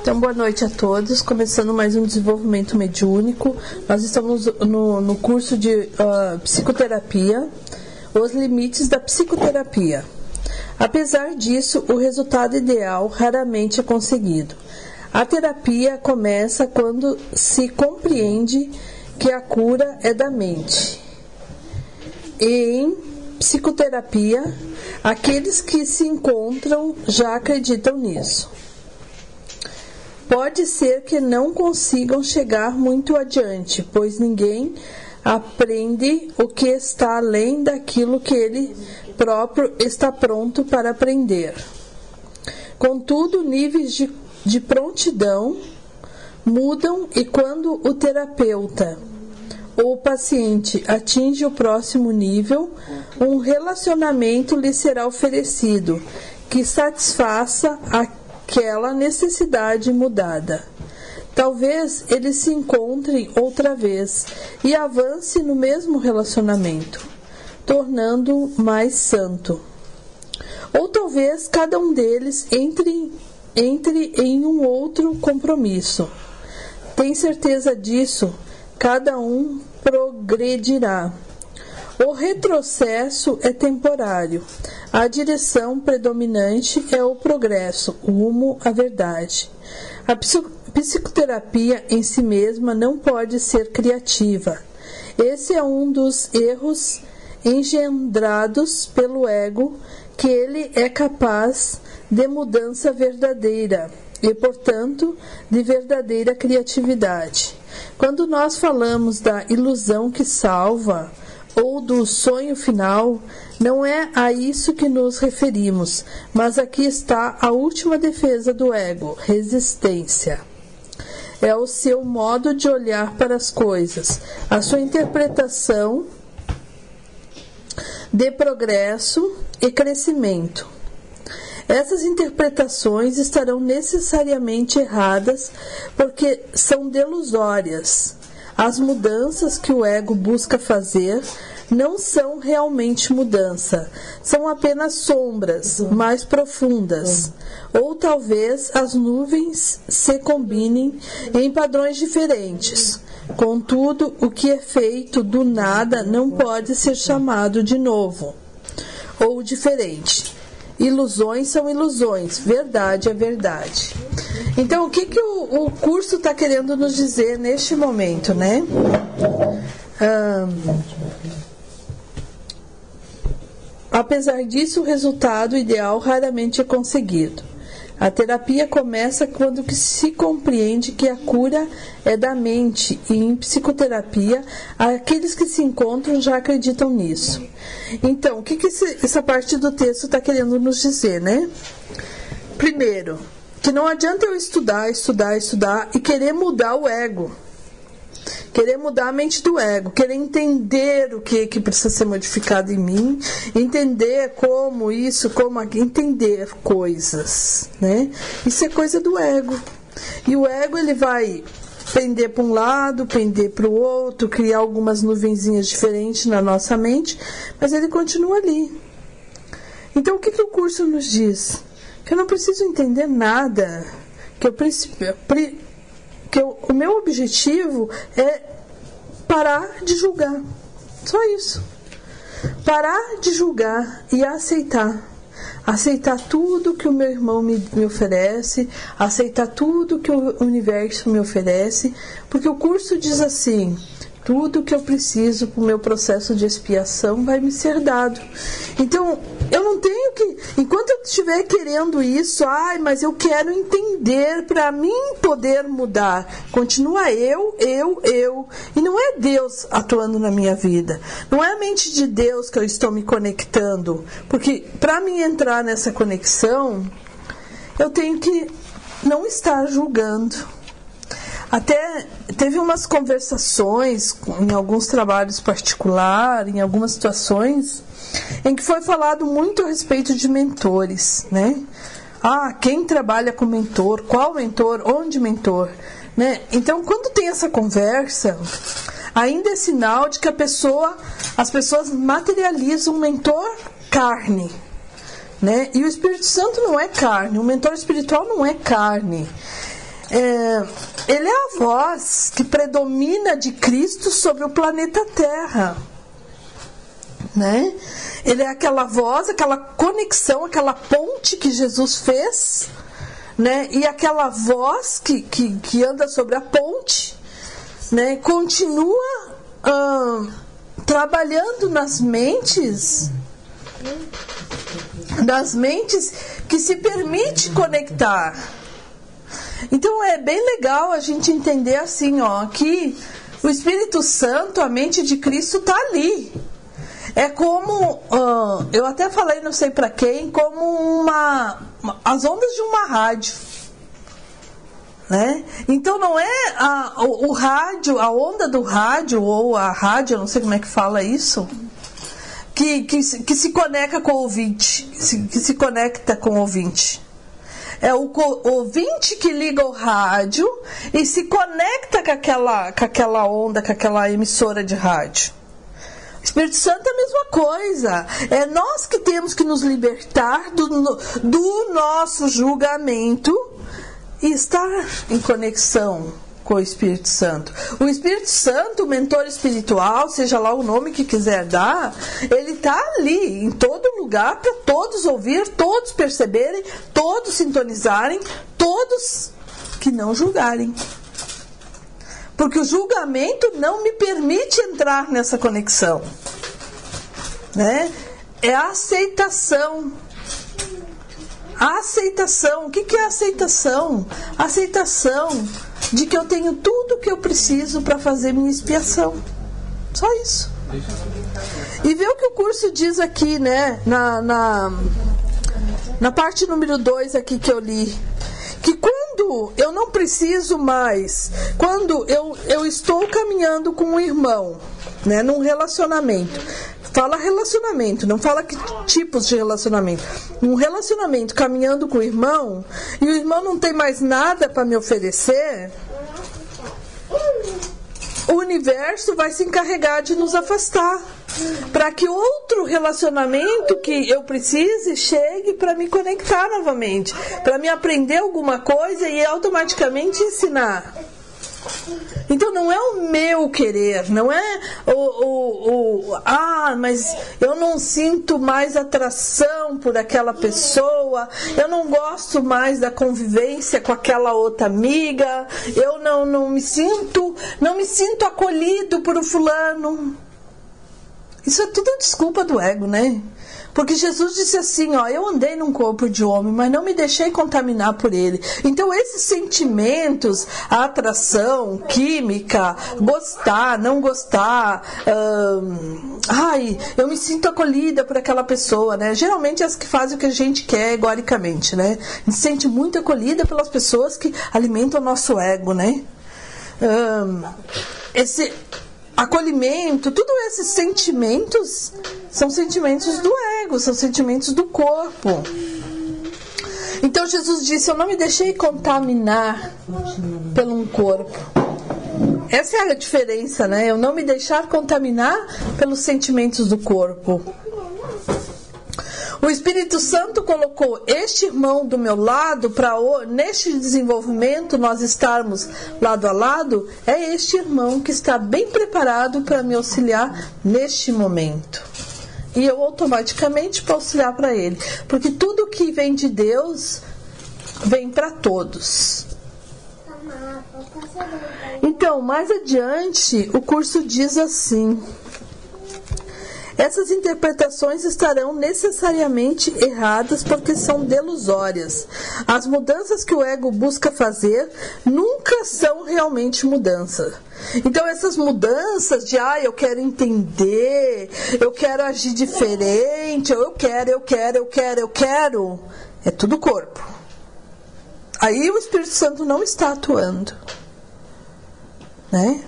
Então, boa noite a todos. Começando mais um desenvolvimento mediúnico. Nós estamos no, no curso de uh, psicoterapia, os limites da psicoterapia. Apesar disso, o resultado ideal raramente é conseguido. A terapia começa quando se compreende que a cura é da mente. Em psicoterapia, aqueles que se encontram já acreditam nisso. Pode ser que não consigam chegar muito adiante, pois ninguém aprende o que está além daquilo que ele próprio está pronto para aprender. Contudo, níveis de, de prontidão mudam e quando o terapeuta ou o paciente atinge o próximo nível, um relacionamento lhe será oferecido que satisfaça a aquela necessidade mudada. Talvez eles se encontrem outra vez e avance no mesmo relacionamento, tornando mais santo. Ou talvez cada um deles entre, entre em um outro compromisso. Tem certeza disso? Cada um progredirá. O retrocesso é temporário. A direção predominante é o progresso, rumo à verdade. A psicoterapia em si mesma não pode ser criativa. Esse é um dos erros engendrados pelo ego, que ele é capaz de mudança verdadeira e, portanto, de verdadeira criatividade. Quando nós falamos da ilusão que salva, ou do sonho final, não é a isso que nos referimos, mas aqui está a última defesa do ego: resistência. É o seu modo de olhar para as coisas, a sua interpretação de progresso e crescimento. Essas interpretações estarão necessariamente erradas porque são delusórias as mudanças que o ego busca fazer não são realmente mudança, são apenas sombras mais profundas. Ou talvez as nuvens se combinem em padrões diferentes. Contudo, o que é feito do nada não pode ser chamado de novo ou diferente. Ilusões são ilusões, verdade é verdade. Então, o que, que o, o curso está querendo nos dizer neste momento, né? apesar disso, o resultado ideal raramente é conseguido. A terapia começa quando se compreende que a cura é da mente e em psicoterapia aqueles que se encontram já acreditam nisso. Então, o que, que essa parte do texto está querendo nos dizer, né? Primeiro, que não adianta eu estudar, estudar, estudar e querer mudar o ego. Querer mudar a mente do ego, querer entender o que, que precisa ser modificado em mim, entender como isso, como entender coisas, né? Isso é coisa do ego. E o ego ele vai pender para um lado, pender para o outro, criar algumas nuvenzinhas diferentes na nossa mente, mas ele continua ali. Então o que, que o curso nos diz? que eu não preciso entender nada, que eu que eu, o meu objetivo é parar de julgar. Só isso. Parar de julgar e aceitar. Aceitar tudo que o meu irmão me, me oferece, aceitar tudo que o universo me oferece, porque o curso diz assim: tudo que eu preciso para o meu processo de expiação vai me ser dado. Então, eu não tenho que, enquanto eu estiver querendo isso, ai, mas eu quero entender para mim poder mudar. Continua eu, eu, eu. E não é Deus atuando na minha vida. Não é a mente de Deus que eu estou me conectando. Porque para mim entrar nessa conexão, eu tenho que não estar julgando até teve umas conversações em alguns trabalhos particulares, em algumas situações, em que foi falado muito a respeito de mentores, né? Ah, quem trabalha com mentor, qual mentor, onde mentor, né? Então, quando tem essa conversa, ainda é sinal de que a pessoa, as pessoas materializam o mentor carne, Né? E o Espírito Santo não é carne, o mentor espiritual não é carne. É, ele é a voz que predomina de Cristo sobre o planeta Terra. Né? Ele é aquela voz, aquela conexão, aquela ponte que Jesus fez, né? E aquela voz que, que, que anda sobre a ponte, né? Continua trabalhando nas mentes, das mentes que se permite conectar. Então é bem legal a gente entender assim, ó, que o Espírito Santo, a mente de Cristo está ali. É como, uh, eu até falei, não sei para quem, como uma, as ondas de uma rádio. Né? Então não é a, o, o, rádio, a onda do rádio ou a rádio, eu não sei como é que fala isso, que, que, que se conecta com o ouvinte, que se, que se conecta com o ouvinte. É o ouvinte que liga o rádio e se conecta com aquela, com aquela onda, com aquela emissora de rádio. Espírito Santo é a mesma coisa. É nós que temos que nos libertar do, do nosso julgamento e estar em conexão com o Espírito Santo. O Espírito Santo, o mentor espiritual, seja lá o nome que quiser dar, ele está ali, em todo lugar, para todos ouvir, todos perceberem, todos sintonizarem, todos que não julgarem. Porque o julgamento não me permite entrar nessa conexão. Né? É a aceitação a aceitação. O que, é aceitação? aceitação de que eu tenho tudo o que eu preciso para fazer minha expiação. Só isso. E vê o que o curso diz aqui, né? Na, na, na parte número 2 aqui que eu li. Que quando eu não preciso mais, quando eu, eu estou caminhando com um irmão, né, num relacionamento, Fala relacionamento, não fala que tipos de relacionamento. Um relacionamento caminhando com o irmão e o irmão não tem mais nada para me oferecer, o universo vai se encarregar de nos afastar para que outro relacionamento que eu precise chegue para me conectar novamente, para me aprender alguma coisa e automaticamente ensinar. Então não é o meu querer, não é o, o, o, ah, mas eu não sinto mais atração por aquela pessoa, eu não gosto mais da convivência com aquela outra amiga, eu não, não me sinto, não me sinto acolhido por o fulano. Isso é tudo desculpa do ego, né? Porque Jesus disse assim, ó, eu andei num corpo de homem, mas não me deixei contaminar por ele. Então esses sentimentos, a atração, química, gostar, não gostar, hum, ai, eu me sinto acolhida por aquela pessoa, né? Geralmente as que fazem o que a gente quer egoicamente, né? A gente se sente muito acolhida pelas pessoas que alimentam o nosso ego, né? Hum, esse acolhimento, tudo esses sentimentos são sentimentos do ego, são sentimentos do corpo. Então Jesus disse: Eu não me deixei contaminar pelo um corpo. Essa é a diferença, né? Eu não me deixar contaminar pelos sentimentos do corpo. O Espírito Santo colocou este irmão do meu lado para neste desenvolvimento nós estarmos lado a lado. É este irmão que está bem preparado para me auxiliar neste momento. E eu automaticamente posso auxiliar para ele, porque tudo que vem de Deus vem para todos. Então, mais adiante, o curso diz assim: essas interpretações estarão necessariamente erradas porque são delusórias. As mudanças que o ego busca fazer nunca são realmente mudança. Então essas mudanças de ah, eu quero entender, eu quero agir diferente, eu quero, eu quero, eu quero, eu quero, é tudo corpo. Aí o Espírito Santo não está atuando. Né?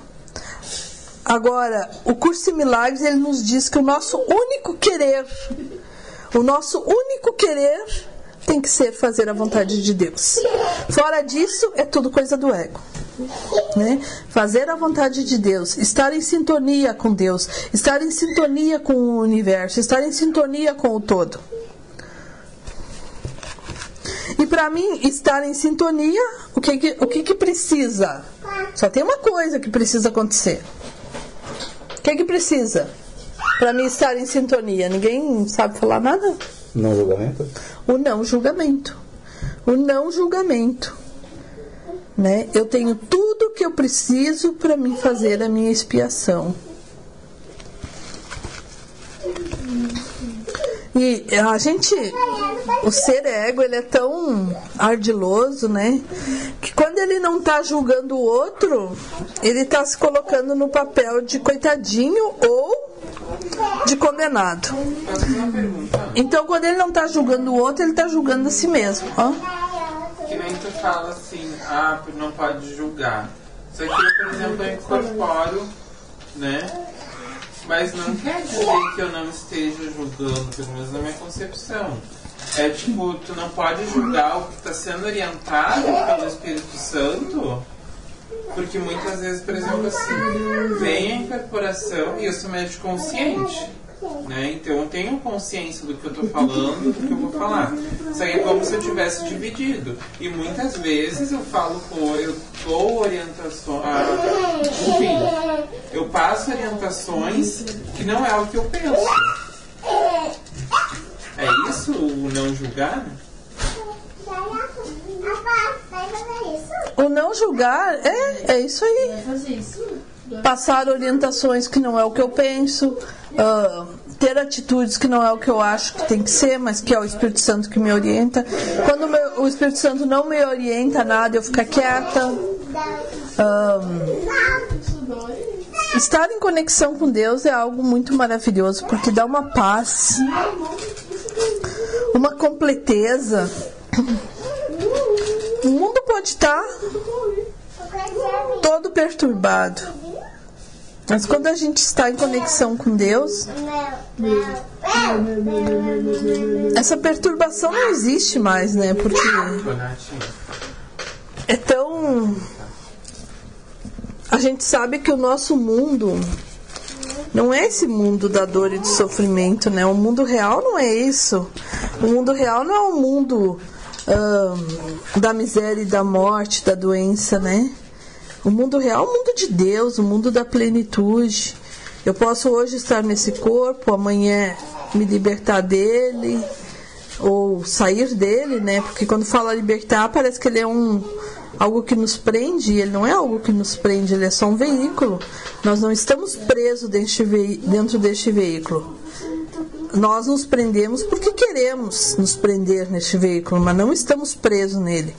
Agora, o curso de milagres ele nos diz que o nosso único querer, o nosso único querer tem que ser fazer a vontade de Deus. Fora disso, é tudo coisa do ego. Né? Fazer a vontade de Deus, estar em sintonia com Deus, estar em sintonia com o universo, estar em sintonia com o todo. E para mim estar em sintonia, o que o que que precisa? Só tem uma coisa que precisa acontecer. O que que precisa? Para mim estar em sintonia. Ninguém sabe falar nada? Não julgamento? O não julgamento. O não julgamento. Né? Eu tenho tudo que eu preciso para me fazer a minha expiação. E a gente, o ser ego, ele é tão ardiloso, né? Quando ele não está julgando o outro, ele está se colocando no papel de coitadinho ou de condenado. Então, quando ele não está julgando o outro, ele está julgando a si mesmo. Ó. Que nem tu fala assim, ah, não pode julgar. Isso aqui, por exemplo, eu incorporo, né? Mas não quer dizer que eu não esteja julgando, pelo menos na minha concepção. É tipo, tu não pode julgar o que está sendo orientado pelo Espírito Santo, porque muitas vezes, por exemplo, assim, vem a incorporação e eu sou médico consciente. Né? Então eu tenho consciência do que eu estou falando, do que eu vou falar. Isso aí é como se eu tivesse dividido. E muitas vezes eu falo com, eu dou orientações, enfim, eu passo orientações que não é o que eu penso. Isso o não julgar? O não julgar é, é isso aí. Passar orientações que não é o que eu penso, uh, ter atitudes que não é o que eu acho que tem que ser, mas que é o Espírito Santo que me orienta. Quando o, meu, o Espírito Santo não me orienta nada, eu ficar quieta. Um, estar em conexão com Deus é algo muito maravilhoso, porque dá uma paz, uma completeza. O mundo pode estar todo perturbado. Mas quando a gente está em conexão com Deus, essa perturbação não existe mais, né? Porque é tão. A gente sabe que o nosso mundo não é esse mundo da dor e do sofrimento, né? O mundo real não é isso. O mundo real não é o mundo da miséria e da morte, da doença, né? O mundo real é o mundo de Deus, o mundo da plenitude. Eu posso hoje estar nesse corpo, amanhã me libertar dele, ou sair dele, né? Porque quando fala libertar, parece que ele é um algo que nos prende, ele não é algo que nos prende, ele é só um veículo. Nós não estamos presos dentro deste veículo nós nos prendemos porque queremos nos prender neste veículo, mas não estamos presos nele.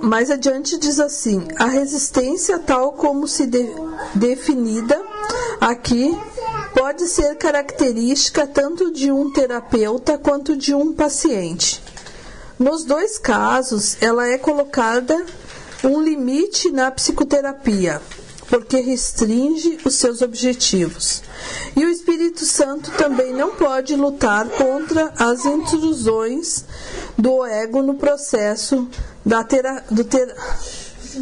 Mais adiante diz assim: a resistência, tal como se de, definida aqui, pode ser característica tanto de um terapeuta quanto de um paciente. Nos dois casos, ela é colocada um limite na psicoterapia porque restringe os seus objetivos. E o Espírito Santo também não pode lutar contra as intrusões do ego no processo da tera, do ter,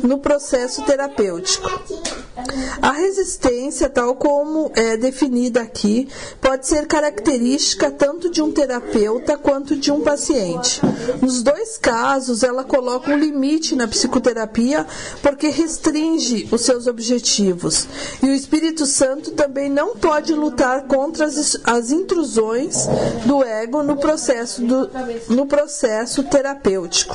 no processo terapêutico. A resistência, tal como é definida aqui, pode ser característica tanto de um terapeuta quanto de um paciente. Nos dois casos, ela coloca um limite na psicoterapia porque restringe os seus objetivos. E o Espírito Santo também não pode lutar contra as, as intrusões do ego no processo, do, no processo terapêutico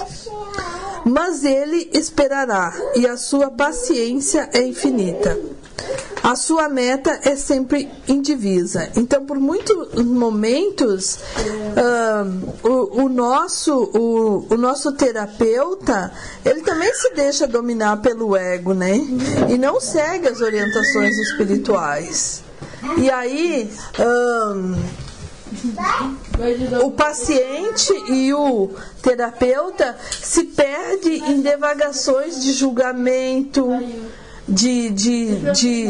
mas ele esperará e a sua paciência é infinita. A sua meta é sempre indivisa. Então, por muitos momentos, uh, o, o, nosso, o, o, nosso terapeuta, ele também se deixa dominar pelo ego, né? E não segue as orientações espirituais. E aí, uh, o paciente e o terapeuta se perde em devagações de julgamento, de, de, de,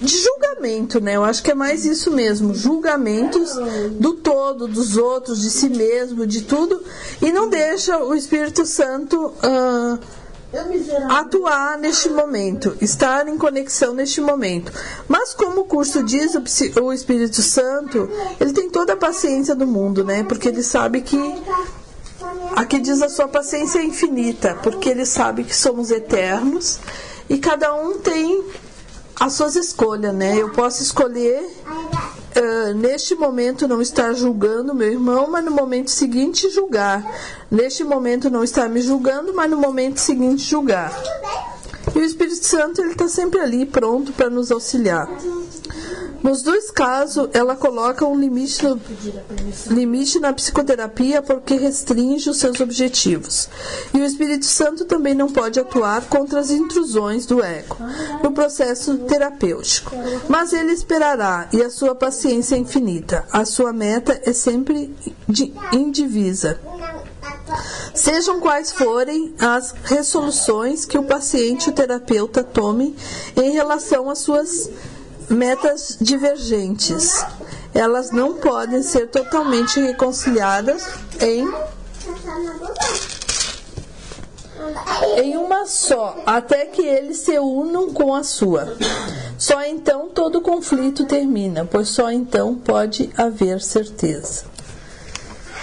de julgamento, né? Eu acho que é mais isso mesmo, julgamentos do todo, dos outros, de si mesmo, de tudo, e não deixa o Espírito Santo uh, atuar neste momento, estar em conexão neste momento. Mas como o curso diz, o Espírito Santo, ele tem toda a paciência do mundo, né? Porque ele sabe que aqui diz a sua paciência é infinita, porque ele sabe que somos eternos e cada um tem as suas escolhas, né? Eu posso escolher uh, neste momento não estar julgando meu irmão, mas no momento seguinte julgar. Neste momento não estar me julgando, mas no momento seguinte julgar. E o Espírito Santo ele está sempre ali pronto para nos auxiliar. Nos dois casos, ela coloca um limite, no, limite na psicoterapia porque restringe os seus objetivos. E o Espírito Santo também não pode atuar contra as intrusões do ego no processo terapêutico. Mas ele esperará e a sua paciência é infinita. A sua meta é sempre indivisa. Sejam quais forem as resoluções que o paciente o terapeuta tomem em relação às suas metas divergentes. Elas não podem ser totalmente reconciliadas em em uma só, até que eles se unam com a sua. Só então todo conflito termina, pois só então pode haver certeza.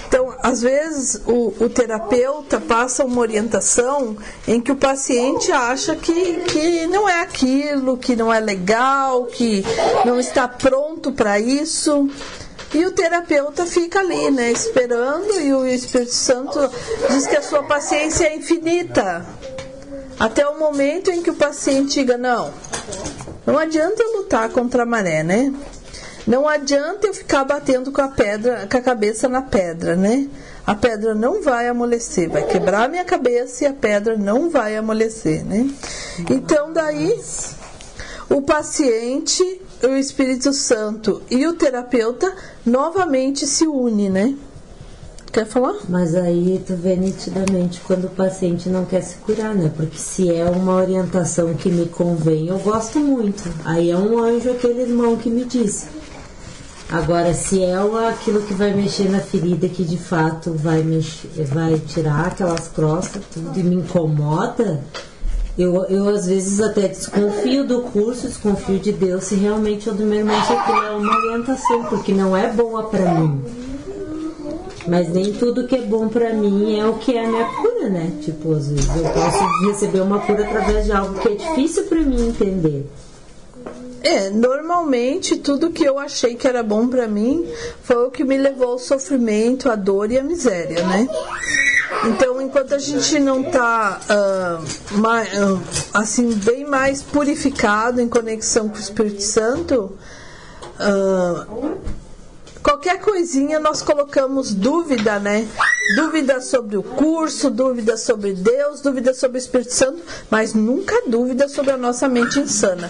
Então, às vezes, o, o, terapeuta passa uma orientação em que o paciente acha que, que não é aquilo, que não é legal, que não está pronto para isso. E o terapeuta fica ali, né, esperando, e o Espírito Santo diz que a sua paciência é infinita. Até o momento em que o paciente diga: não, não adianta lutar contra a maré, né? Não adianta eu ficar batendo com a pedra, com a cabeça na pedra, né? A pedra não vai amolecer, vai quebrar a minha cabeça e a pedra não vai amolecer, né? Então daí o paciente, o Espírito Santo e o terapeuta novamente se unem, né? Quer falar? Mas aí tu vê nitidamente quando o paciente não quer se curar, né? Porque se é uma orientação que me convém, eu gosto muito. Aí é um anjo aquele irmão que me disse. Agora, se é aquilo que vai mexer na ferida, que de fato vai, mexer, vai tirar aquelas crostas, tudo e me incomoda, eu, eu às vezes até desconfio do curso, desconfio de Deus, se realmente o do meu irmão aquilo é uma orientação, porque não é boa para mim. Mas nem tudo que é bom para mim é o que é a minha cura, né? Tipo, às vezes eu posso receber uma cura através de algo que é difícil para mim entender. É, normalmente tudo que eu achei que era bom para mim foi o que me levou ao sofrimento, à dor e à miséria, né? Então, enquanto a gente não está uh, mais, uh, assim bem mais purificado em conexão com o Espírito Santo, uh, qualquer coisinha nós colocamos dúvida, né? Dúvida sobre o curso, dúvida sobre Deus, dúvida sobre o Espírito Santo, mas nunca dúvida sobre a nossa mente insana.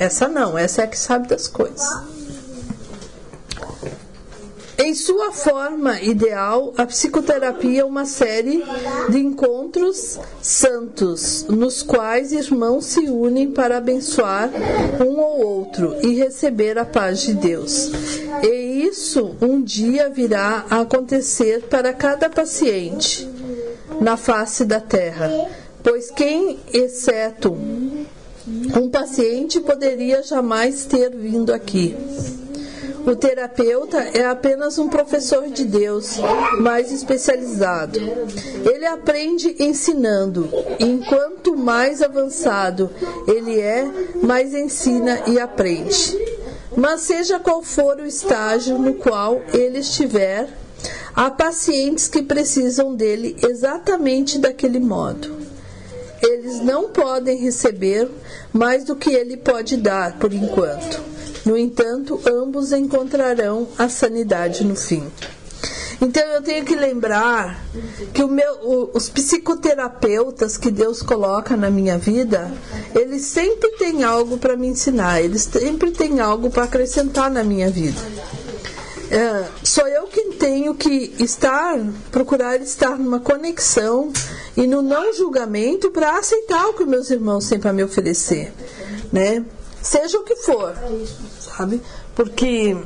Essa não, essa é a que sabe das coisas. Em sua forma ideal, a psicoterapia é uma série de encontros santos, nos quais irmãos se unem para abençoar um ou outro e receber a paz de Deus. E isso um dia virá a acontecer para cada paciente na face da terra, pois quem, exceto um paciente poderia jamais ter vindo aqui. O terapeuta é apenas um professor de Deus, mais especializado. Ele aprende ensinando, e enquanto mais avançado ele é, mais ensina e aprende. Mas seja qual for o estágio no qual ele estiver, há pacientes que precisam dele exatamente daquele modo. Eles não podem receber mais do que ele pode dar por enquanto. No entanto, ambos encontrarão a sanidade no fim. Então eu tenho que lembrar que meu, os psicoterapeutas que Deus coloca na minha vida, eles sempre têm algo para me ensinar, eles sempre têm algo para acrescentar na minha vida. É, sou eu quem tenho que estar, procurar estar numa conexão e no não julgamento para aceitar o que meus irmãos têm para me oferecer, né? Seja o que for, sabe? Porque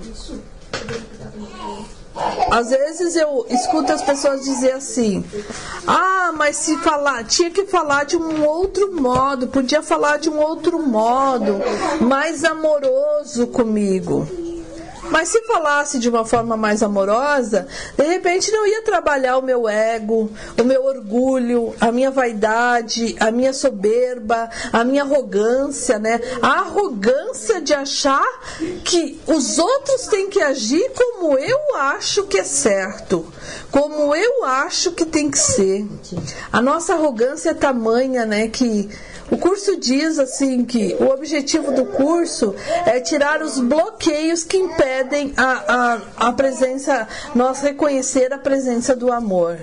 às vezes eu escuto as pessoas dizer assim: "Ah, mas se falar, tinha que falar de um outro modo, podia falar de um outro modo, mais amoroso comigo". Mas se falasse de uma forma mais amorosa, de repente não ia trabalhar o meu ego, o meu orgulho, a minha vaidade, a minha soberba, a minha arrogância, né? A arrogância de achar que os outros têm que agir como eu acho que é certo, como eu acho que tem que ser. A nossa arrogância é tamanha, né, que o curso diz assim que o objetivo do curso é tirar os bloqueios que impedem a, a, a presença, nós reconhecer a presença do amor.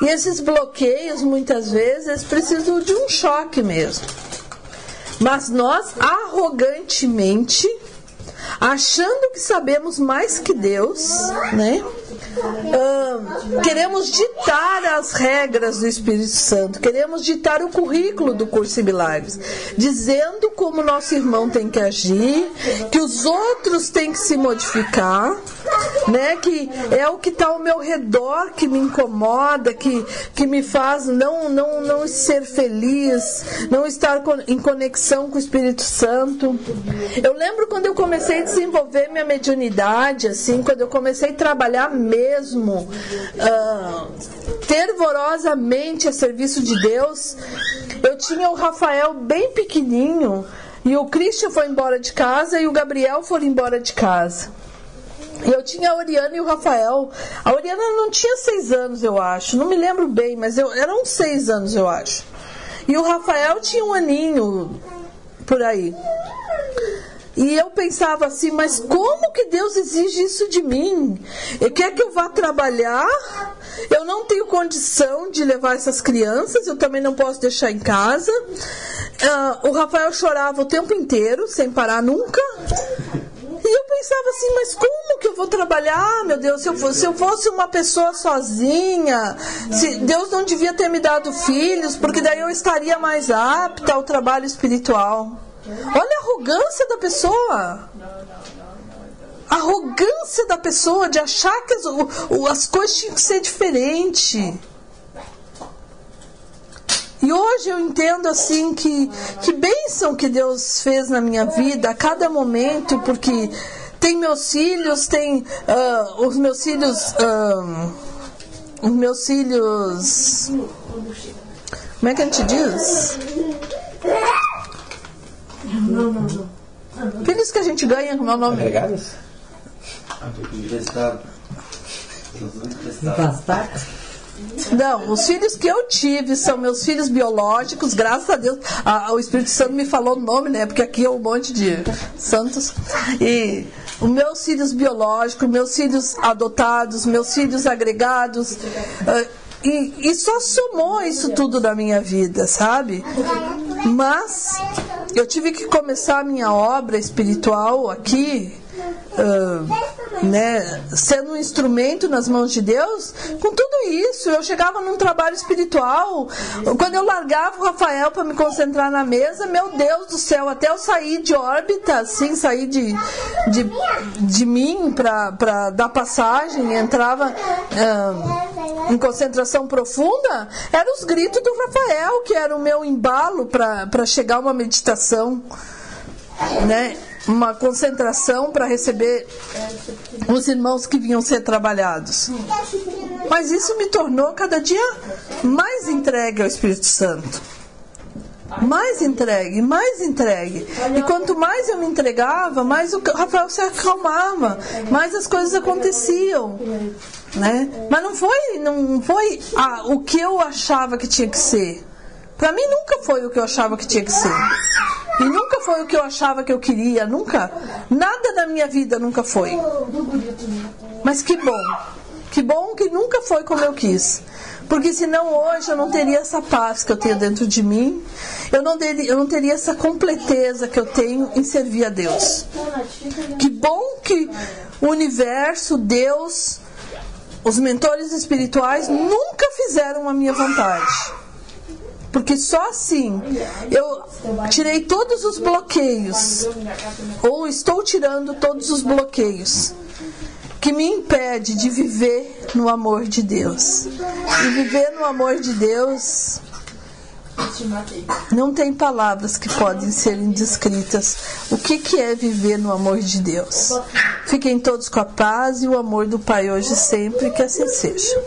E esses bloqueios muitas vezes precisam de um choque mesmo. Mas nós arrogantemente, achando que sabemos mais que Deus, né? Queremos ditar as regras do Espírito Santo, queremos ditar o currículo do curso de milagres, dizendo como nosso irmão tem que agir, que os outros têm que se modificar, né? Que é o que está ao meu redor que me incomoda, que, que me faz não, não, não ser feliz, não estar em conexão com o Espírito Santo. Eu lembro quando eu comecei a desenvolver minha mediunidade, assim, quando eu comecei a trabalhar mesmo uh, fervorosamente a serviço de Deus, eu tinha o Rafael bem pequenininho e o Christian foi embora de casa e o Gabriel foi embora de casa. E eu tinha a Oriana e o Rafael. A Oriana não tinha seis anos, eu acho. Não me lembro bem, mas eu, eram seis anos, eu acho. E o Rafael tinha um aninho por aí. E eu pensava assim, mas como que Deus exige isso de mim? Ele quer que eu vá trabalhar? Eu não tenho condição de levar essas crianças, eu também não posso deixar em casa. Uh, o Rafael chorava o tempo inteiro, sem parar nunca. E eu pensava assim, mas como que eu vou trabalhar, meu Deus? Se eu fosse, se eu fosse uma pessoa sozinha, se Deus não devia ter me dado filhos, porque daí eu estaria mais apta ao trabalho espiritual. Olha a arrogância da pessoa. A arrogância da pessoa de achar que as, as coisas tinham que ser diferentes. E hoje eu entendo assim que que bênção que Deus fez na minha vida a cada momento, porque tem meus filhos, tem uh, os meus filhos, uh, os meus filhos, como é que a gente diz? Não, não, não. Filhos que a gente ganha, como é o nome? Agregados? Emprestado. Não, os filhos que eu tive são meus filhos biológicos, graças a Deus. A, o Espírito Santo me falou o nome, né? Porque aqui é um monte de santos. E os meus filhos biológicos, meus filhos adotados, meus filhos agregados. Uh, e, e só somou isso tudo na minha vida, sabe? Mas eu tive que começar a minha obra espiritual aqui uh, né, sendo um instrumento nas mãos de Deus, com tudo isso, eu chegava num trabalho espiritual, quando eu largava o Rafael para me concentrar na mesa, meu Deus do céu, até eu sair de órbita, assim, sair de, de, de mim para dar passagem, entrava uh, em concentração profunda, eram os gritos do Rafael, que era o meu embalo para chegar uma meditação. Né? Uma concentração para receber os irmãos que vinham ser trabalhados. Mas isso me tornou cada dia mais entregue ao Espírito Santo. Mais entregue, mais entregue. E quanto mais eu me entregava, mais o Rafael se acalmava, mais as coisas aconteciam. Né? Mas não foi, não foi ah, o que eu achava que tinha que ser. Para mim nunca foi o que eu achava que tinha que ser. E nunca foi o que eu achava que eu queria, nunca. Nada da minha vida nunca foi. Mas que bom. Que bom que nunca foi como eu quis. Porque senão hoje eu não teria essa paz que eu tenho dentro de mim. Eu não, teria, eu não teria essa completeza que eu tenho em servir a Deus. Que bom que o universo, Deus, os mentores espirituais nunca fizeram a minha vontade. Porque só assim eu tirei todos os bloqueios, ou estou tirando todos os bloqueios que me impede de viver no amor de Deus. E viver no amor de Deus não tem palavras que podem ser descritas. O que, que é viver no amor de Deus? Fiquem todos com a paz e o amor do Pai hoje e sempre, que assim seja.